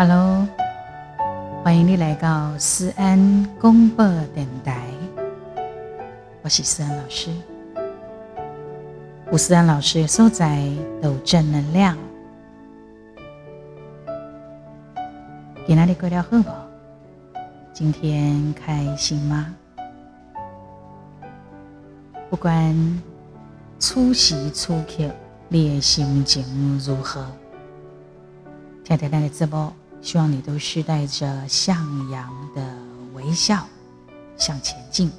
Hello，欢迎你来到思安公播电台，我是思安老师。吴思安老师所在都正能量，给哪里过了好不？今天开心吗？不管出席出客，你的心情如何？听听那个直播。希望你都是带着向阳的微笑向前进。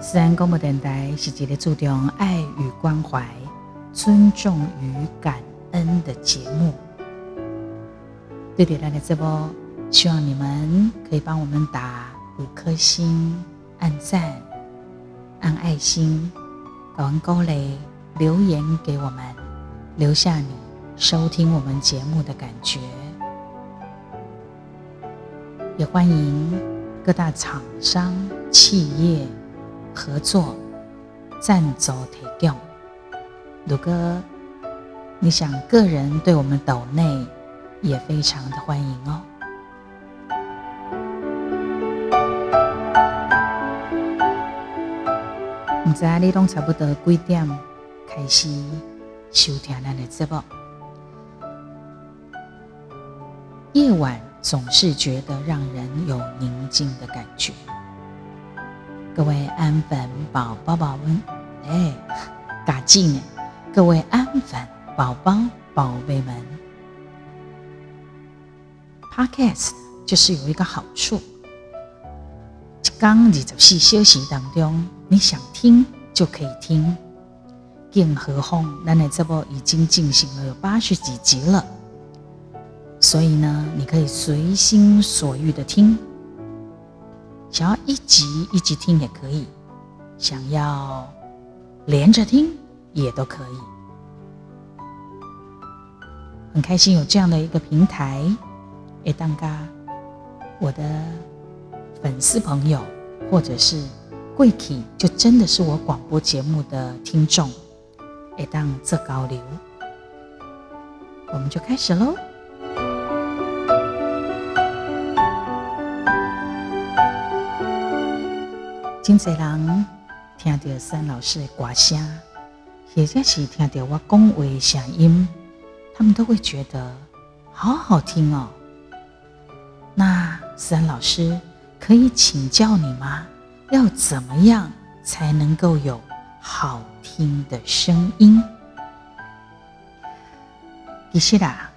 自然公播电台是一个注重爱与关怀、尊重与感恩的节目。对点亮的直播，希望你们可以帮我们打五颗星、按赞、按爱心、打完高雷、留言给我们。留下你收听我们节目的感觉，也欢迎各大厂商企业合作赞助提供。如果你想个人对我们岛内，也非常的欢迎哦。唔知你拢差不多几点开始？收听咱的直播。夜晚总是觉得让人有宁静的感觉。各位安粉宝宝宝们，哎，嘎记呢？各位安粉宝宝宝贝们，Podcast 就是有一个好处，刚你在休息当中，你想听就可以听。更何况，奶奶这部已经进行了有八十几集了，所以呢，你可以随心所欲的听，想要一集一集听也可以，想要连着听也都可以。很开心有这样的一个平台，诶，当嘎我的粉丝朋友或者是贵体，就真的是我广播节目的听众。一当这高流，我们就开始喽。真侪人听到三老师的歌声，或者是听到我讲话的声音，他们都会觉得好好听哦。那三老师可以请教你吗？要怎么样才能够有好？听的声音，其实啊，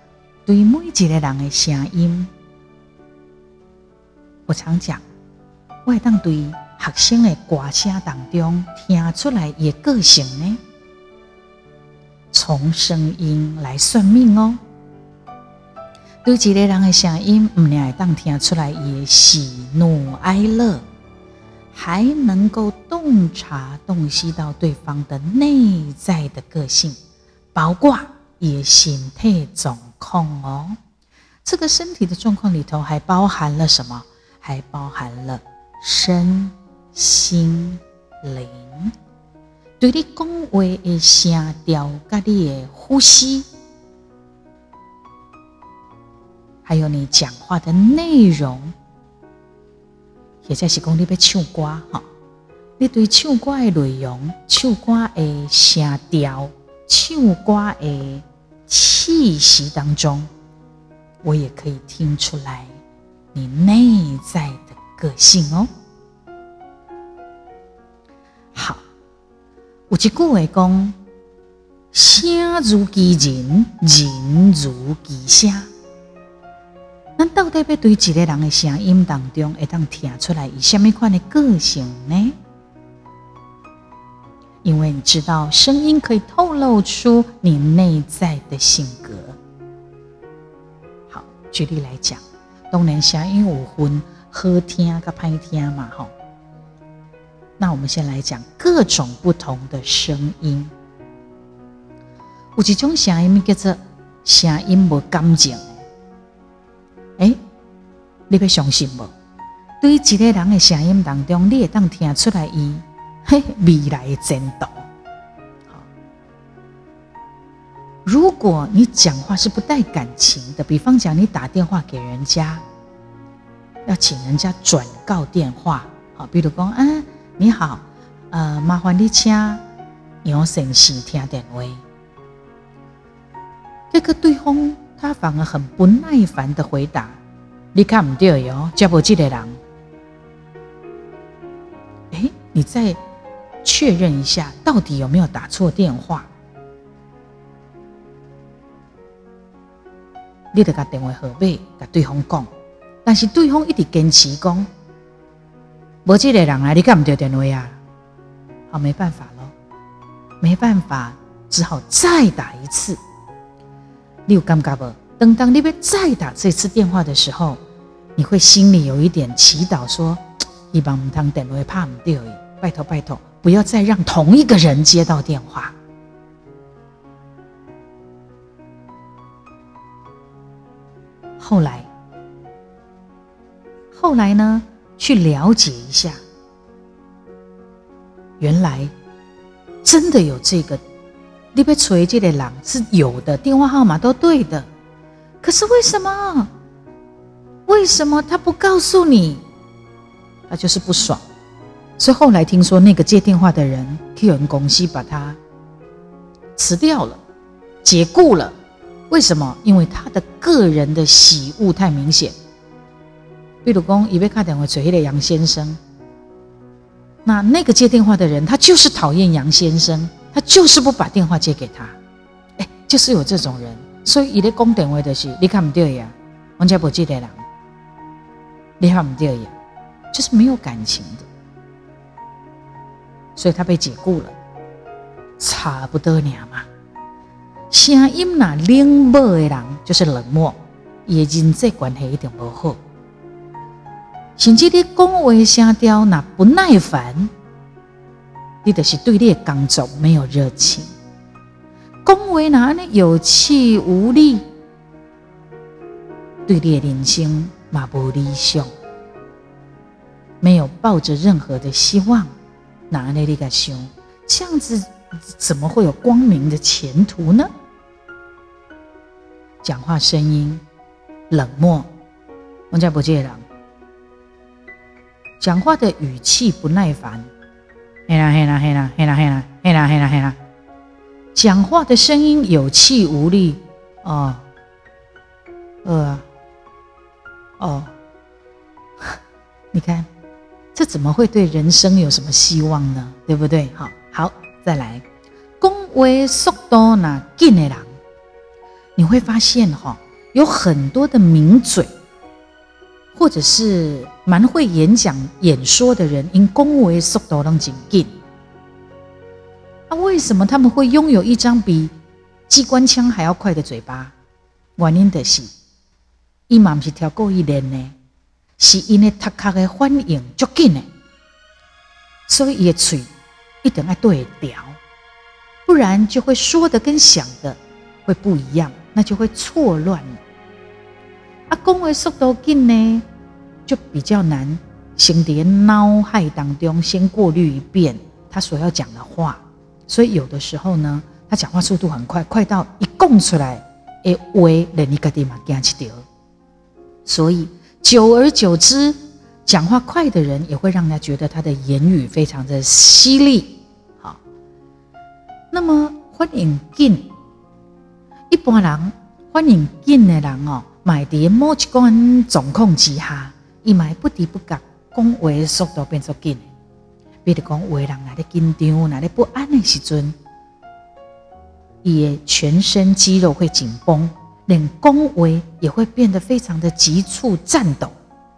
对每一个人的声音，我常讲，我会当对学生的歌声当中听出来也个性呢。从声音来算命哦，对一个人的声音，唔会当听出来也喜怒哀乐。还能够洞察、洞悉到对方的内在的个性，包括也心态状况哦。这个身体的状况里头还包含了什么？还包含了身心灵。对你讲话的声调、跟你的呼吸，还有你讲话的内容。或者是讲你要唱歌哈，你对唱歌的内容、唱歌的声调、唱歌的气息当中，我也可以听出来你内在的个性哦。好，有一句话讲：声如其人，人如其声。那到底要对一个人的声音当中，会当听出来以什么款的个性呢？因为你知道，声音可以透露出你内在的性格。好，举例来讲，当然声音有分好听跟歹听嘛，吼。那我们先来讲各种不同的声音。有一种声音叫做声音无感情。哎，你要相信不？对于一个人的声音当中，你会当听出来伊嘿未来的前途。如果你讲话是不带感情的，比方讲你打电话给人家，要请人家转告电话，好，比如讲，啊，你好，呃，麻烦你请杨先生听电话。这个对方他反而很不耐烦的回答：“你看唔对哟，接不这个人。”哎，你再确认一下，到底有没有打错电话？你得甲电话号码甲对方讲，但是对方一直坚持讲，无这个人啊，你干唔对电话呀？好，没办法咯，没办法，只好再打一次。你有感觉不？等当你被再打这次电话的时候，你会心里有一点祈祷，说：希望唔通电话怕唔掉，拜托拜托，不要再让同一个人接到电话。后来，后来呢？去了解一下，原来真的有这个。你被锤这的狼是有的，电话号码都对的，可是为什么？为什么他不告诉你？他就是不爽。所以后来听说那个接电话的人，Q 人公司把他辞掉了，解雇了。为什么？因为他的个人的喜恶太明显。比如讲，以为卡电话锤了杨先生，那那个接电话的人，他就是讨厌杨先生，他就是不把电话接给他。哎，就是有这种人，所以伊咧讲电话的是你看不对呀，王家不记得人，你看不对呀，就是没有感情的，所以他被解雇了，差不多了嘛。声音那冷漠的人就是冷漠，也人际关系一定不好。甚至你讲话声调那不耐烦，你就是对你的工作没有热情。讲话那呢有气无力，对你的人生嘛不理想，没有抱着任何的希望。哪里你个想，这样子怎么会有光明的前途呢？讲话声音冷漠，王家不介人。讲话的语气不耐烦，嘿啦嘿啦嘿啦嘿啦嘿啦嘿啦嘿啦嘿啦。讲话的声音有气无力，哦，呃，哦，你看，这怎么会对人生有什么希望呢？对不对？好，好，再来，讲话速度那紧的人。你会发现哈，有很多的名嘴，或者是蛮会演讲、演说的人，因恭维速度能紧紧。那为什么他们会拥有一张比机关枪还要快的嘴巴？原因的是，伊嘛是跳过一练呢，是因为他卡的反应足紧呢，所以伊的嘴一定要对调，不然就会说的跟想的会不一样。那就会错乱了。啊，讲话速度紧呢，就比较难。先在脑海当中先过滤一遍他所要讲的话，所以有的时候呢，他讲话速度很快，快到一供出来，诶，喂，人一个地方惊起掉。所以久而久之，讲话快的人也会让人家觉得他的言语非常的犀利。好，那么欢迎进。一般人欢迎进的人哦，买伫某一关状况之下，伊买不得不觉讲话速度变作紧。比如讲，话人来咧紧张、来咧不安的时阵，伊的全身肌肉会紧绷，连讲话也会变得非常的急促、颤抖，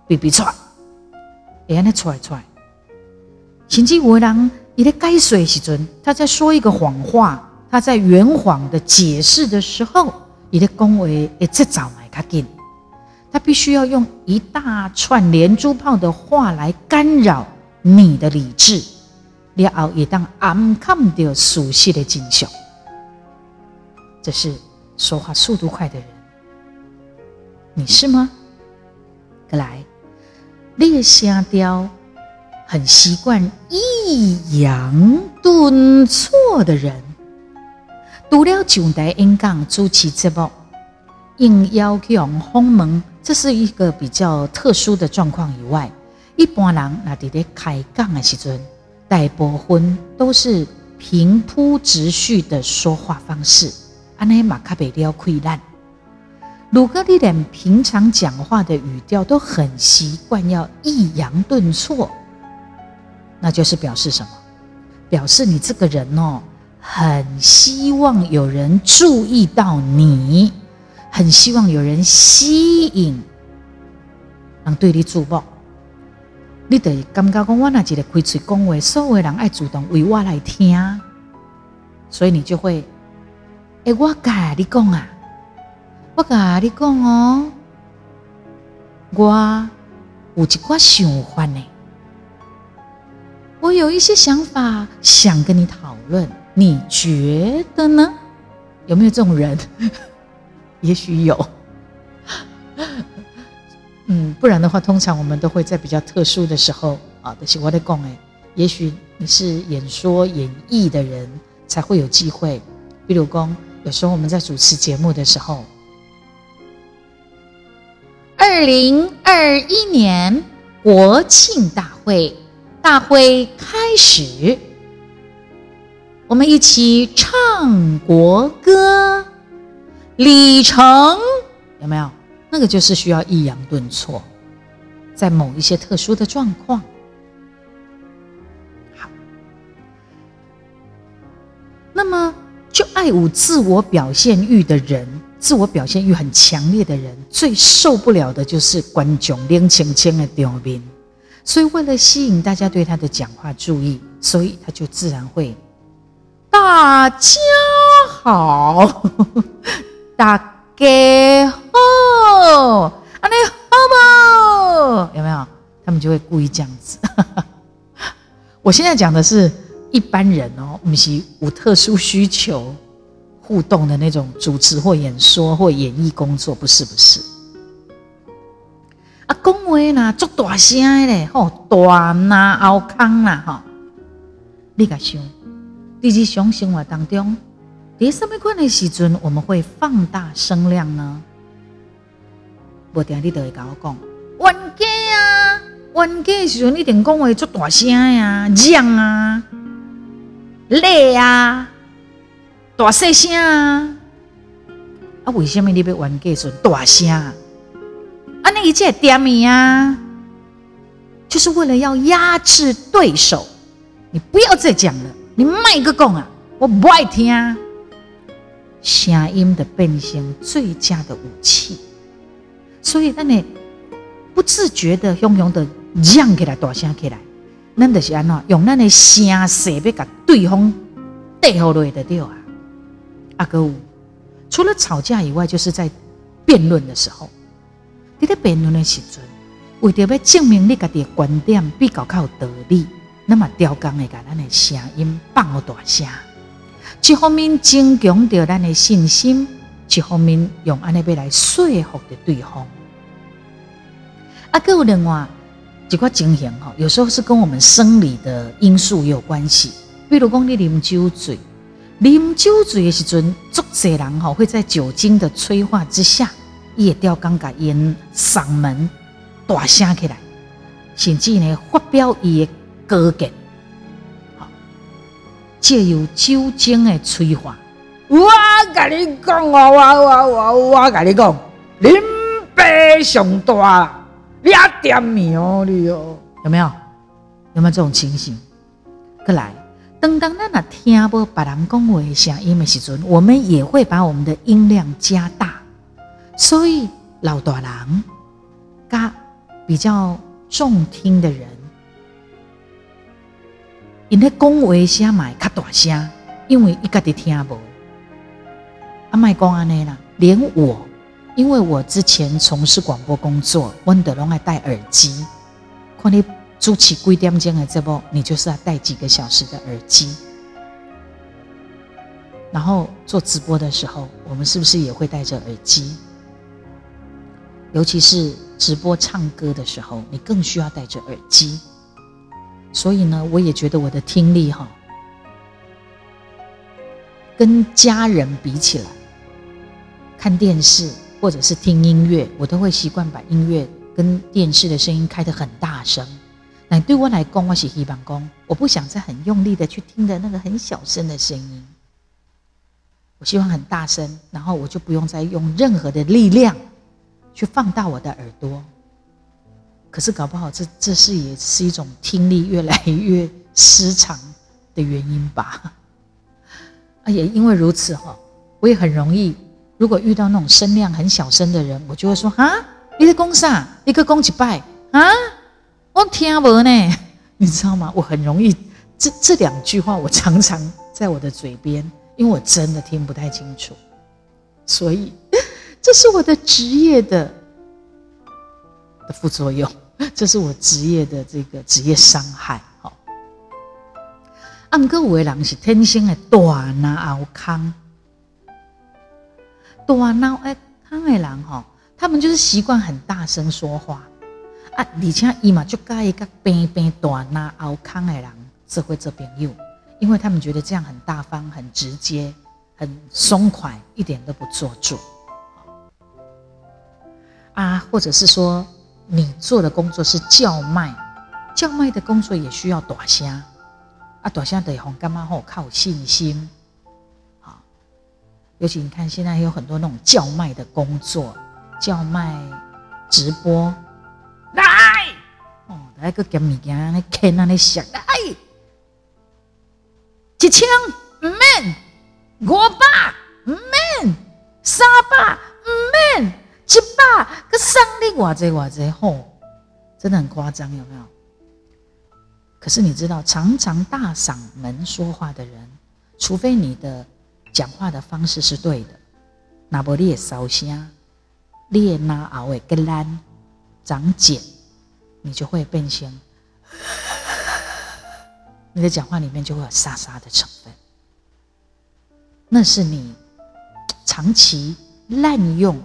比比出来，会安尼出来出来。甚至有人伊咧解水时阵，他在说一个谎话。他在圆谎的解释的时候，你的恭维也这早买卡紧，他必须要用一大串连珠炮的话来干扰你的理智，然后也当暗看到熟悉的景象。这是说话速度快的人，你是吗？来，列声调很习惯抑扬顿挫的人。读了上台演讲、主持节目、应邀向访问，这是一个比较特殊的状况以外，一般人那伫咧开讲的时阵，大部分都是平铺直叙的说话方式，安尼嘛较袂了溃烂。如果你连平常讲话的语调都很习惯要抑扬顿挫，那就是表示什么？表示你这个人哦。很希望有人注意到你，很希望有人吸引，人对你注目。你得感觉讲，我那一个开嘴讲话，所有人爱主动为我来听，所以你就会，哎，我甲你讲啊，我甲你讲哦，我有一寡想法呢，我有一些想法想跟你讨论。你觉得呢？有没有这种人？也许有。嗯，不然的话，通常我们都会在比较特殊的时候啊，就是我在讲哎，也许你是演说演绎的人，才会有机会。比如讲，有时候我们在主持节目的时候，二零二一年国庆大会，大会开始。我们一起唱国歌，里程有没有？那个就是需要抑扬顿挫，在某一些特殊的状况。好，那么就爱有自我表现欲的人，自我表现欲很强烈的人，最受不了的就是观众冷清清的表面。所以，为了吸引大家对他的讲话注意，所以他就自然会。大家好，大家好，你好不？有没有？他们就会故意这样子。我现在讲的是一般人哦，不是无特殊需求互动的那种主持或演说或演绎工作，不是不是。啊，讲话呐，足大声嘞，吼，大呐，后康啦，吼，你敢想？在日常生活当中，在什么款的时阵，我们会放大声量呢？无定你都会跟我讲，冤家啊，冤家的时阵一定讲话足大声呀，嚷啊，累啊，大细声啊。啊，为什么你要冤家时大声？啊，那一切点名啊，就是为了要压制对手，你不要再讲了。你卖个讲啊！我不爱听。声音的变成最佳的武器，所以咱你不自觉的、汹涌的嚷起来、大声起来，咱就是安怎用咱的声势要甲对方对付落的掉啊！阿哥，除了吵架以外，就是在辩论的时候，你在辩论的时阵，为着要证明你家己的观点比较较有道理。那么调刚的把咱的声音放大声，一方面增强着咱的信心，一方面用安尼要来说服着对方。啊，各有另外一个情形吼，有时候是跟我们生理的因素有关系。比如讲，你啉酒醉，啉酒醉的时阵，足侪人吼会在酒精的催化之下，也调刚甲因嗓门大声起来，甚至呢发表伊的。高见，借由酒精的催化，我跟你讲哦，我我我我跟你讲，林北上大，你啊点名哦，你哦，有没有？有没有这种情形？过来，当当咱那听不别人讲话的声音的时阵，我们也会把我们的音量加大，所以老大人，加比较重听的人。因咧讲话声嘛较大声，因为伊家己听无。阿麦讲安尼啦，连我，因为我之前从事广播工作，温德龙爱戴耳机。看你主持几点钟的节目，你就是要戴几个小时的耳机。然后做直播的时候，我们是不是也会戴着耳机？尤其是直播唱歌的时候，你更需要戴着耳机。所以呢，我也觉得我的听力哈，跟家人比起来，看电视或者是听音乐，我都会习惯把音乐跟电视的声音开得很大声。那对我来讲，我是希望讲，我不想再很用力的去听的那个很小声的声音。我希望很大声，然后我就不用再用任何的力量去放大我的耳朵。可是搞不好，这这是也是一种听力越来越失常的原因吧？啊，也因为如此哈，我也很容易，如果遇到那种声量很小声的人，我就会说啊，你在公啥？你个公几拜啊？我听不呢，你知道吗？我很容易，这这两句话我常常在我的嘴边，因为我真的听不太清楚，所以 这是我的职业的副作用，这是我职业的这个职业伤害。好，按个有的人是天生的大脑康，大脑哎康的人哈，他们就是习惯很大声说话。啊，而且伊嘛就介一个平平大那后康的人做会这边有，因为他们觉得这样很大方、很直接、很松快，一点都不做作。啊，或者是说你做的工作是叫卖，叫卖的工作也需要大声，啊，大声得红干嘛好靠信心。好，尤其你看现在有很多那种叫卖的工作，叫卖直播。来，哦，来个捡物件，那看那里响，来，一千唔免，五百唔免，三百唔免，一百个送你偌济偌济，吼，真的很夸张，有没有？可是你知道，常常大嗓门说话的人，除非你的讲话的方式是对的，那不你也烧香，你也拿熬会更烂。长茧，你就会变成，你的讲话里面就会有沙沙的成分，那是你长期滥用、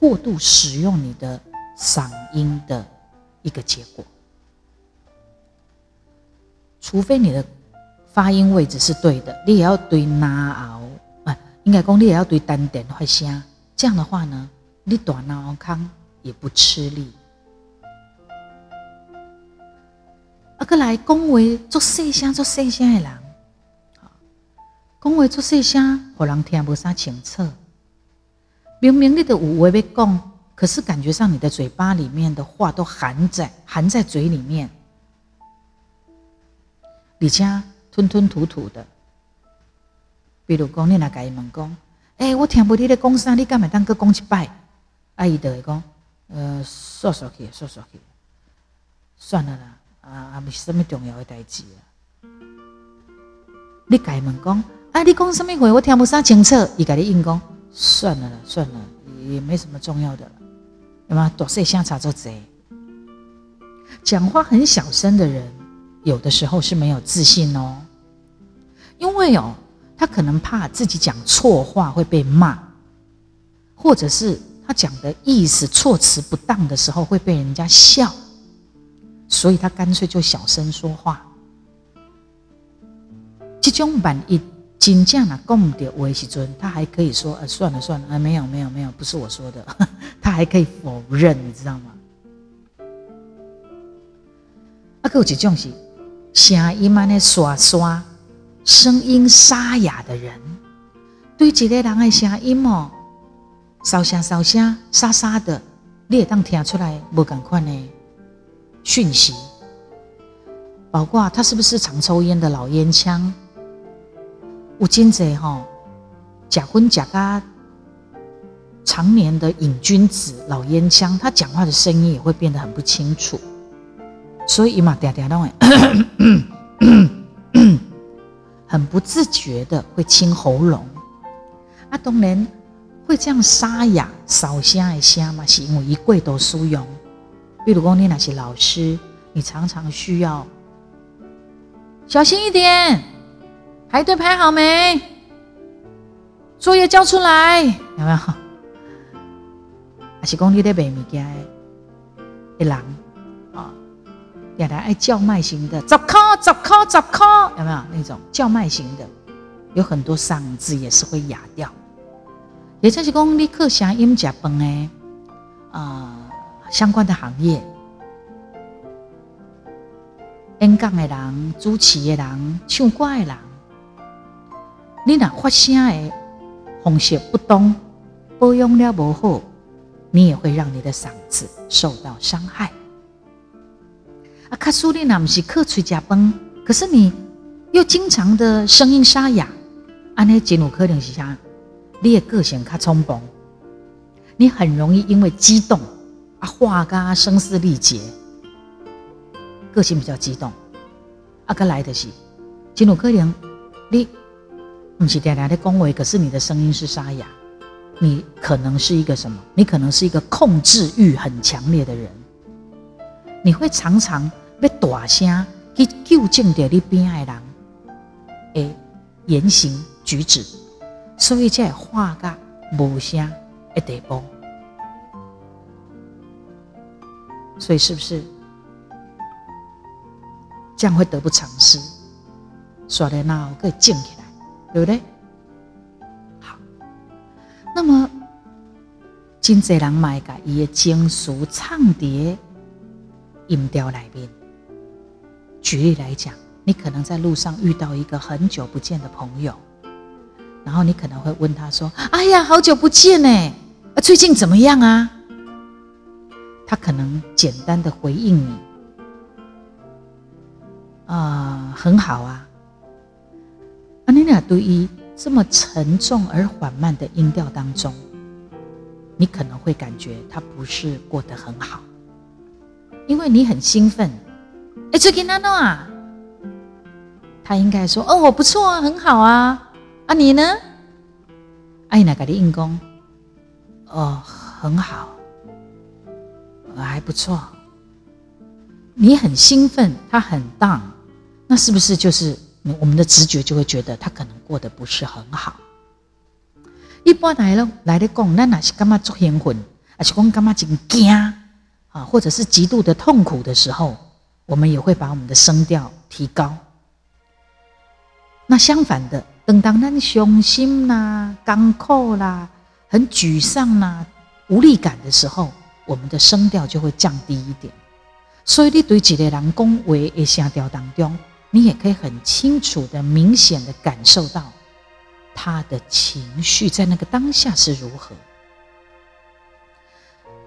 过度使用你的嗓音的一个结果。除非你的发音位置是对的，你也要对拿熬，啊，应该讲你也要对单点发声，这样的话呢，你短脑康也不吃力。啊，个来讲话做细声做细声的人，讲话做细声，互人听不啥清楚。明明你的有话要讲，可是感觉上你的嘴巴里面的话都含在含在嘴里面，而且吞吞吐吐的。比如讲，你来甲伊问讲，哎，我听不你咧讲啥，你敢会当个讲一摆？阿姨就会讲，呃，说说去，说说去，算了啦。啊，啊不是什么重要的代志啊！你改问讲，啊，你讲什么话，我听不啥清楚。伊甲你应讲，算了啦，算了，也没什么重要的了。那么多细声查做贼，讲话很小声的人，有的时候是没有自信哦，因为哦，他可能怕自己讲错话会被骂，或者是他讲的意思措辞不当的时候会被人家笑。所以他干脆就小声说话。这种万一真正啊讲唔到话时阵，他还可以说：“呃，算了算了，啊，没有没有没有，不是我说的。”他还可以否认，你知道吗？啊，有一种是声音慢的沙沙，声音沙哑的人，对一个人的声音哦，沙声沙声沙沙的，你也当听出来无共款呢。讯息，包括他是不是常抽烟的老烟枪？吴金贼哈，假婚假家，常年的瘾君子老烟枪，他讲话的声音也会变得很不清楚，所以嘛，嗲嗲那种，很不自觉的会清喉咙。啊，当然会这样沙哑、少声一声嘛，是因为一跪都输用。比如讲，你那些老师，你常常需要小心一点，排队排好没？作业交出来，有没有？还是讲你在卖物件的人啊？原来爱叫卖型的，十块十块十块，有没有那种叫卖型的？有很多嗓子也是会哑掉。也就是讲，你去声音食饭的啊相关的行业，演讲的人、主持的人、唱歌的人，你若发声的方式不当，保养了不好，你也会让你的嗓子受到伤害。啊，卡苏你若不是靠嘴食饭，可是你又经常的声音沙哑，安尼真有可能是啥？你的个性较冲动，你很容易因为激动啊，话噶声嘶力竭，个性比较激动。啊，个来的是真有可能你不是嗲嗲的恭维，可是。你的声音是沙哑。你可能是。一个什么？你可能是。一个控制欲很强烈的人，你会常常要大声去纠正掉你边爱人诶言行举止。所以才话个无声的地步，所以是。不是这样会得不偿失？说的那可以静起来，对不对？好，那么真济人买个伊的经俗唱碟音调来面。举例来讲，你可能在路上遇到一个很久不见的朋友。然后你可能会问他说：“哎呀，好久不见呢，最近怎么样啊？”他可能简单的回应你：“啊，很好啊。”对于这么沉重而缓慢的音调当中，你可能会感觉他不是过得很好，因为你很兴奋。哎，最近哪弄啊？他应该说：“哦，我不错啊，很好啊。”啊，你呢？哎，那个的硬功，哦，很好，还不错。你很兴奋，他很荡那是不是就是我们的直觉就会觉得他可能过得不是很好？一般来了来的讲，那哪是干嘛做兴奋，还是讲干嘛真惊啊？或者是极度的痛苦的时候，我们也会把我们的声调提高。那相反的。等当咱伤心啦、干苦啦、很沮丧啦、无力感的时候，我们的声调就会降低一点。所以你对一个人讲话的声调当中，你也可以很清楚的、明显的感受到他的情绪在那个当下是如何。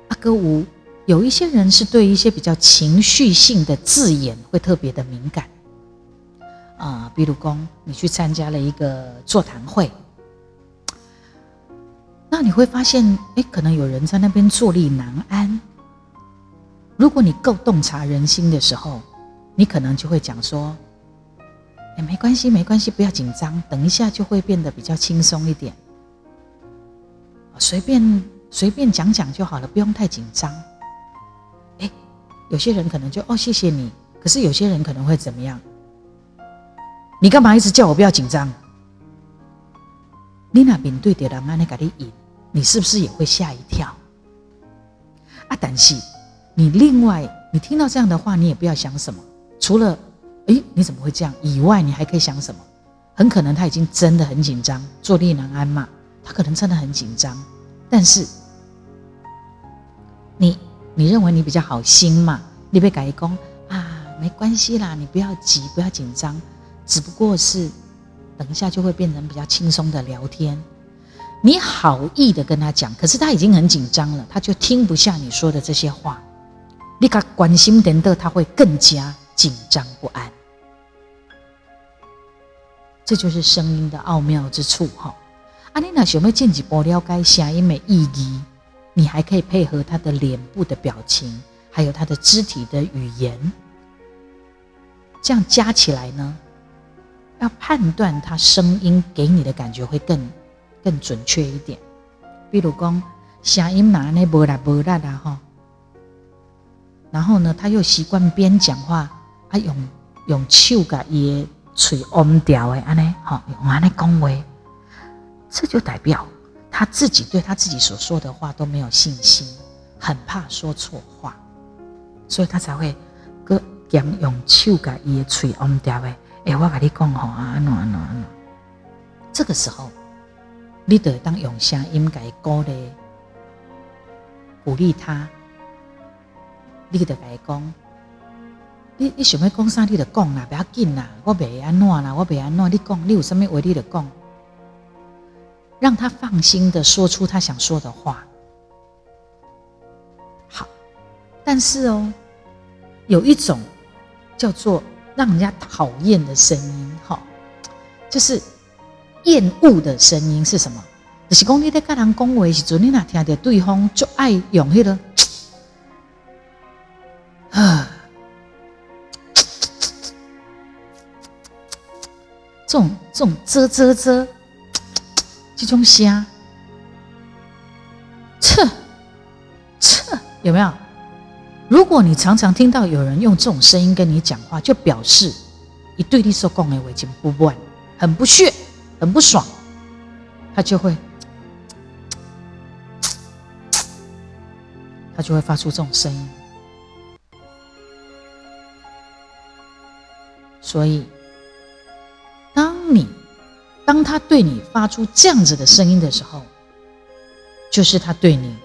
阿哥五有一些人是对一些比较情绪性的字眼会特别的敏感。啊，比如讲，你去参加了一个座谈会，那你会发现，哎，可能有人在那边坐立难安。如果你够洞察人心的时候，你可能就会讲说：“哎，没关系，没关系，不要紧张，等一下就会变得比较轻松一点，随便随便讲讲就好了，不用太紧张。”哎，有些人可能就哦，谢谢你。可是有些人可能会怎么样？你干嘛一直叫我不要紧张？你那面对的人安尼给你引，你是不是也会吓一跳？啊，但是你另外，你听到这样的话，你也不要想什么。除了哎，你怎么会这样以外，你还可以想什么？很可能他已经真的很紧张，坐立难安嘛。他可能真的很紧张，但是你你认为你比较好心嘛？你被改工啊，没关系啦，你不要急，不要紧张。只不过是，等一下就会变成比较轻松的聊天。你好意的跟他讲，可是他已经很紧张了，他就听不下你说的这些话。你他关心点的，他会更加紧张不安。这就是声音的奥妙之处哈。阿丽娜想要进一步了解声音的意义，你还可以配合他的脸部的表情，还有他的肢体的语言，这样加起来呢？要判断他声音给你的感觉会更更准确一点，比如讲声音哪那无啦无啦的哈，然后呢他又习惯边讲话啊用用手甲伊嘴嗡调的安尼哈用安尼讲话，这就代表他自己对他自己所说的话都没有信心，很怕说错话，所以他才会个兼用手甲伊嘴嗡调的。哎，我跟你讲吼啊，安怎安怎安怎？这个时候，你得当用声音给鼓励、鼓励他。你得给讲，你你想要讲啥，你就讲啦，不要紧啦，我袂安怎啦，我袂安怎，你讲，你有什么话你就讲，让他放心的说出他想说的话。好，但是哦，有一种叫做让人家讨厌的声音，哈，就是厌恶的声音是什么？就是讲你在跟人讲话时阵，你哪听到对方就爱用迄个。啊，这种这种啧啧啧，这种声，切切，有没有？如果你常常听到有人用这种声音跟你讲话，就表示你对你所讲的话已经不惯，很不屑，很不爽，他就会，他就会发出这种声音。所以，当你当他对你发出这样子的声音的时候，就是他对你，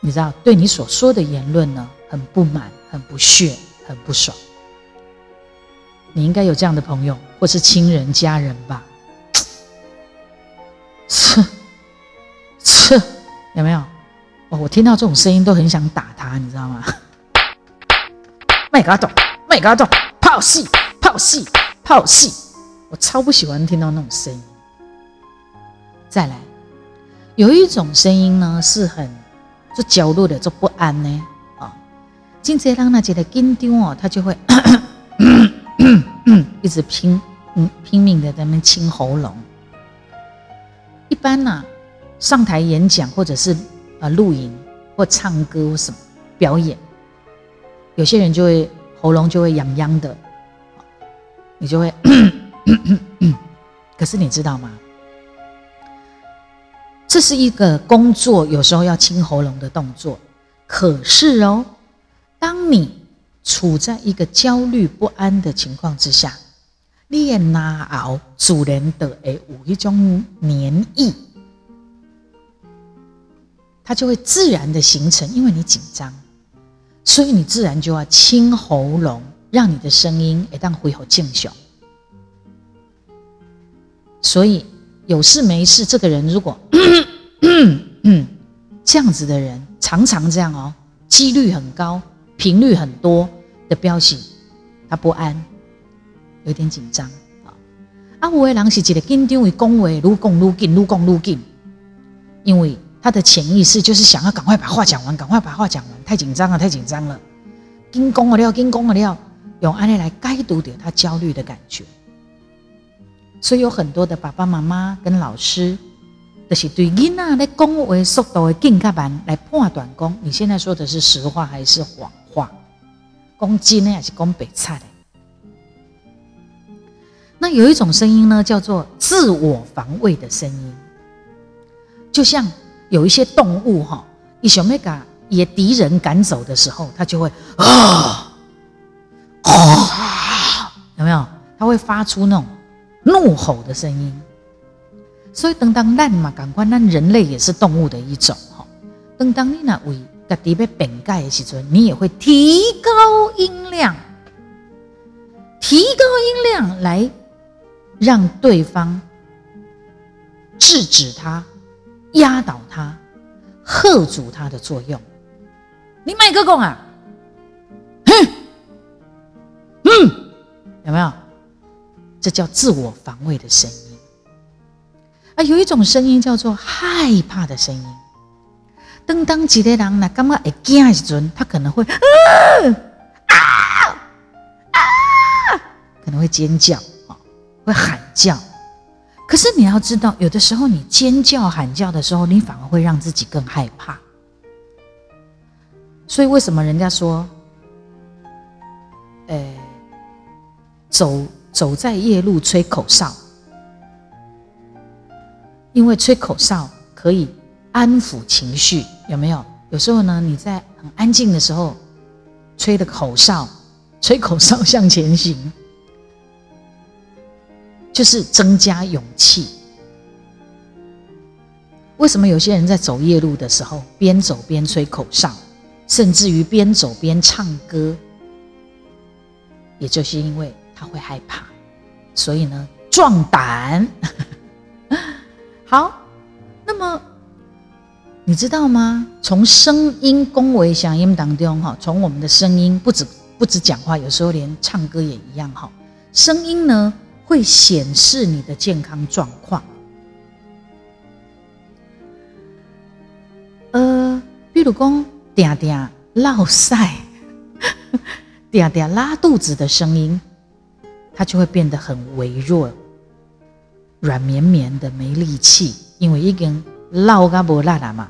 你知道，对你所说的言论呢，很不满、很不屑、很不爽。你应该有这样的朋友或是亲人、家人吧？切切，有没有？哦，我听到这种声音都很想打他，你知道吗？麦嘎懂，麦嘎懂，泡戏。泡戏，泡戏，我超不喜欢听到那种声音。再来，有一种声音呢，是很就焦虑的，就不安呢。啊，金泽让那觉得紧张哦，他就会 一直拼嗯拼命的在那清喉咙。一般呢，上台演讲或者是啊录影或唱歌或什么表演，有些人就会喉咙就会痒痒的。你就会，可是你知道吗？这是一个工作，有时候要清喉咙的动作。可是哦，当你处在一个焦虑不安的情况之下，你也拿熬主人的诶有一种黏液，它就会自然的形成，因为你紧张，所以你自然就要清喉咙。让你的声音一旦恢复正常，所以有事没事，这个人如果 这样子的人，常常这样哦，几率很高，频率很多的标醒，他不安，有点紧张啊。啊，有的人是一个紧张，会讲话愈讲愈紧，愈讲愈紧，因为他的潜意识就是想要赶快把话讲完，赶快把话讲完，太紧张了，太紧张了，紧讲了了，紧讲了了。用安利来解读掉他焦虑的感觉，所以有很多的爸爸妈妈跟老师，就是对囡仔咧讲话速度的更加慢来判断，讲你现在说的是实话还是谎话，讲真呢还是讲白菜的。那有一种声音呢，叫做自我防卫的声音，就像有一些动物哈，一想要把野敌人赶走的时候，它就会啊。啊，有没有？它会发出那种怒吼的声音。所以，等当烂嘛，赶快，那人类也是动物的一种哈。等当你那为家己被本盖的时阵，你也会提高音量，提高音量来让对方制止他、压倒他、喝阻他的作用。你买个讲啊？哼！嗯有没有？这叫自我防卫的声音。啊，有一种声音叫做害怕的声音。当当几个人呢，刚刚会惊的时阵，他可能会啊啊，可能会尖叫啊，会喊叫。可是你要知道，有的时候你尖叫喊叫的时候，你反而会让自己更害怕。所以为什么人家说，呃？走走在夜路吹口哨，因为吹口哨可以安抚情绪，有没有？有时候呢，你在很安静的时候吹的口哨，吹口哨向前行，就是增加勇气，为什么有些人在走夜路的时候，边走边吹口哨，甚至于边走边唱歌？也就是因为他会害怕，所以呢，壮胆。好，那么你知道吗？从声音恭维响应当中，哈，从我们的声音，不止不止讲话，有时候连唱歌也一样，哈。声音呢，会显示你的健康状况。呃，比如讲，嗲嗲落塞，嗲嗲拉肚子的声音，它就会变得很微弱、软绵绵的，没力气，因为已经老噶无力了嘛。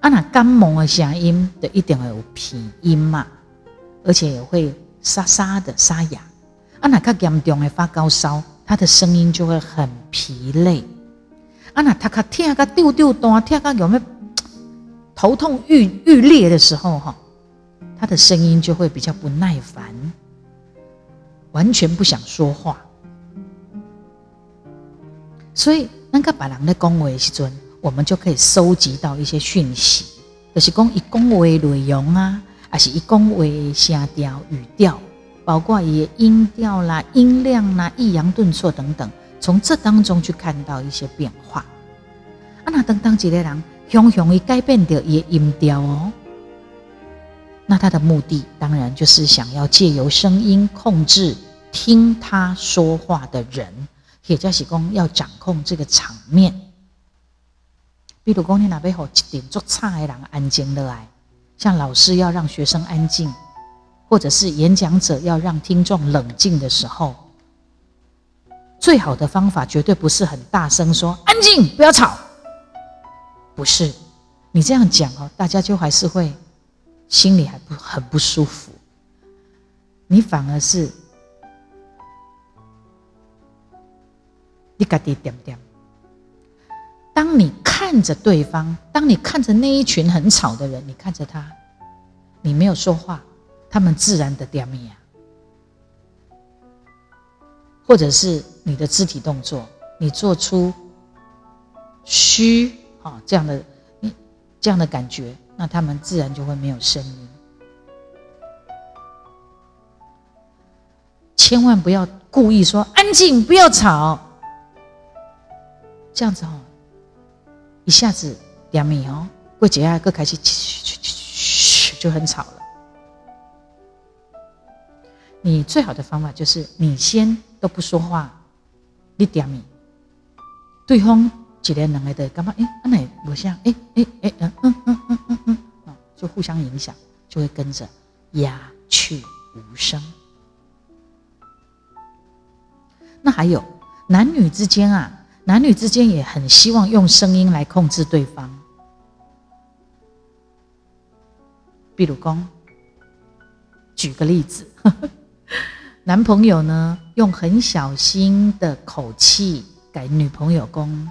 啊，那感冒的声音的一定会有鼻音嘛，而且也会沙沙的沙哑。啊，那较严重的发高烧，他的声音就会很疲累。啊，那他较听个丢丢断，听个有没有？头痛欲欲裂的时候，哈，他的声音就会比较不耐烦，完全不想说话。所以，那个把人的恭维时阵，我们就可以收集到一些讯息，就是讲一恭维内容啊，还是一恭维声调、语调，包括一些音调啦、音量啦、抑扬顿挫等等，从这当中去看到一些变化。啊，那当当几个人。熊熊一改变掉也音调哦，那他的目的当然就是想要借由声音控制听他说话的人，也就是讲要掌控这个场面。比如讲，你那边好一点做差的人安静的来，像老师要让学生安静，或者是演讲者要让听众冷静的时候，最好的方法绝对不是很大声说安静，不要吵。不是，你这样讲哦，大家就还是会心里还不很不舒服。你反而是你嘎滴点点。当你看着对方，当你看着那一群很吵的人，你看着他，你没有说话，他们自然的点咪啊。或者是你的肢体动作，你做出虚。啊，这样的，你这样的感觉，那他们自然就会没有声音。千万不要故意说安静，不要吵，这样子哦，一下子两米哦，过几下，各开始嘘就很吵了。你最好的方法就是你先都不说话，你点米，对方。几连两来的干嘛？哎，阿奶我像哎哎哎嗯嗯嗯嗯嗯嗯，就互相影响，就会跟着鸦雀无声。那还有男女之间啊，男女之间也很希望用声音来控制对方。比如讲，举个例子，男朋友呢用很小心的口气给女朋友讲。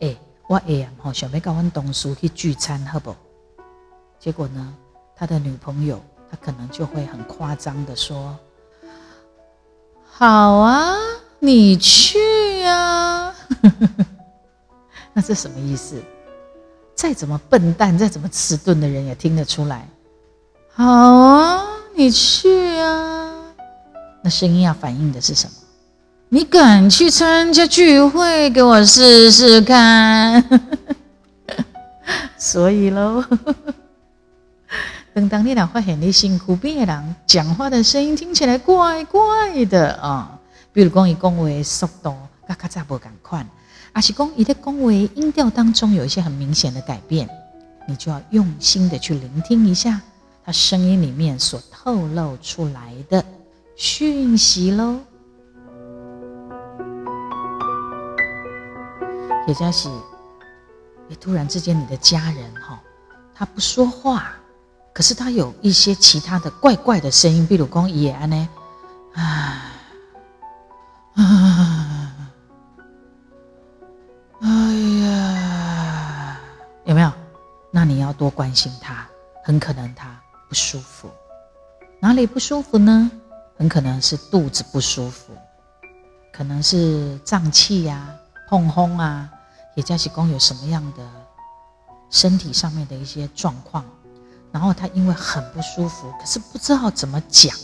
哎，我哎呀，吼，想要跟阮同事去聚餐，好不？结果呢，他的女朋友，他可能就会很夸张的说：“好啊，你去呀。”那这什么意思？再怎么笨蛋，再怎么迟钝的人也听得出来。好啊，你去啊。那声音要反映的是什么？你敢去参加聚会？给我试试看。所以喽，等当你俩发现你辛苦别人讲话的声音听起来怪怪的啊，比如讲伊讲话速度跟较早无赶快，还是讲伊在讲话音调当中有一些很明显的改变，你就要用心的去聆听一下他声音里面所透露出来的讯息喽。也就是哎，突然之间，你的家人哈，他不说话，可是他有一些其他的怪怪的声音，比如讲爷爷呢，啊啊，哎呀，有没有？那你要多关心他，很可能他不舒服，哪里不舒服呢？很可能是肚子不舒服，可能是胀气呀、痛风啊。也就是讲有什么样的身体上面的一些状况，然后他因为很不舒服，可是不知道怎么讲，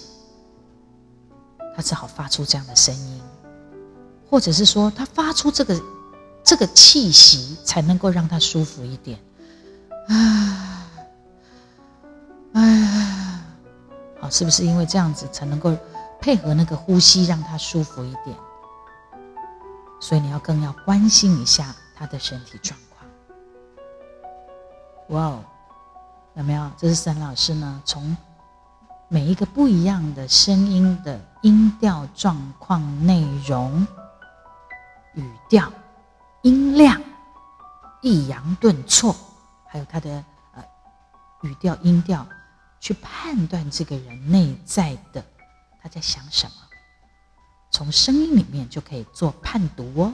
他只好发出这样的声音，或者是说他发出这个这个气息，才能够让他舒服一点。啊，哎，好，是不是因为这样子才能够配合那个呼吸，让他舒服一点？所以你要更要关心一下他的身体状况。哇哦，有没有？这是沈老师呢，从每一个不一样的声音的音调状况、内容、语调、音量、抑扬顿挫，还有他的呃语调、音调，去判断这个人内在的他在想什么。从声音里面就可以做判读哦，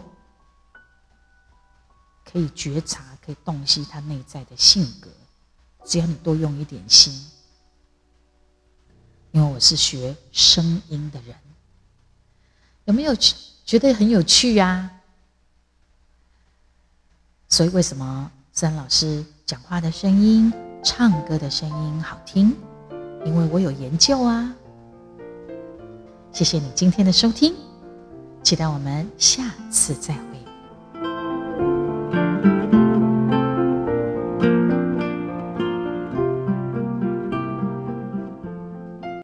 可以觉察，可以洞悉他内在的性格。只要你多用一点心，因为我是学声音的人，有没有觉得很有趣呀？所以为什么三老师讲话的声音、唱歌的声音好听？因为我有研究啊。谢谢你今天的收听，期待我们下次再会。